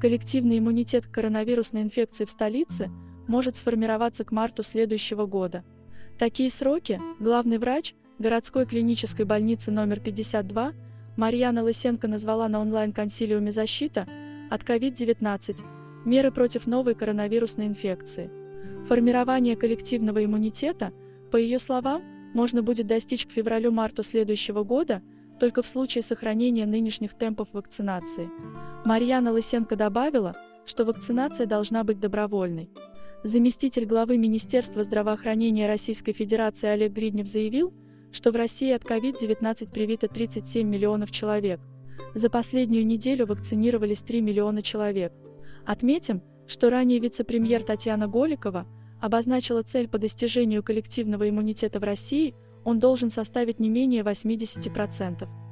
коллективный иммунитет к коронавирусной инфекции в столице может сформироваться к марту следующего года. Такие сроки главный врач городской клинической больницы номер 52 Марьяна Лысенко назвала на онлайн-консилиуме «Защита» от COVID-19 меры против новой коронавирусной инфекции. Формирование коллективного иммунитета, по ее словам, можно будет достичь к февралю-марту следующего года только в случае сохранения нынешних темпов вакцинации. Марьяна Лысенко добавила, что вакцинация должна быть добровольной. Заместитель главы Министерства здравоохранения Российской Федерации Олег Гриднев заявил, что в России от COVID-19 привито 37 миллионов человек. За последнюю неделю вакцинировались 3 миллиона человек. Отметим, что ранее вице-премьер Татьяна Голикова обозначила цель по достижению коллективного иммунитета в России, он должен составить не менее 80%.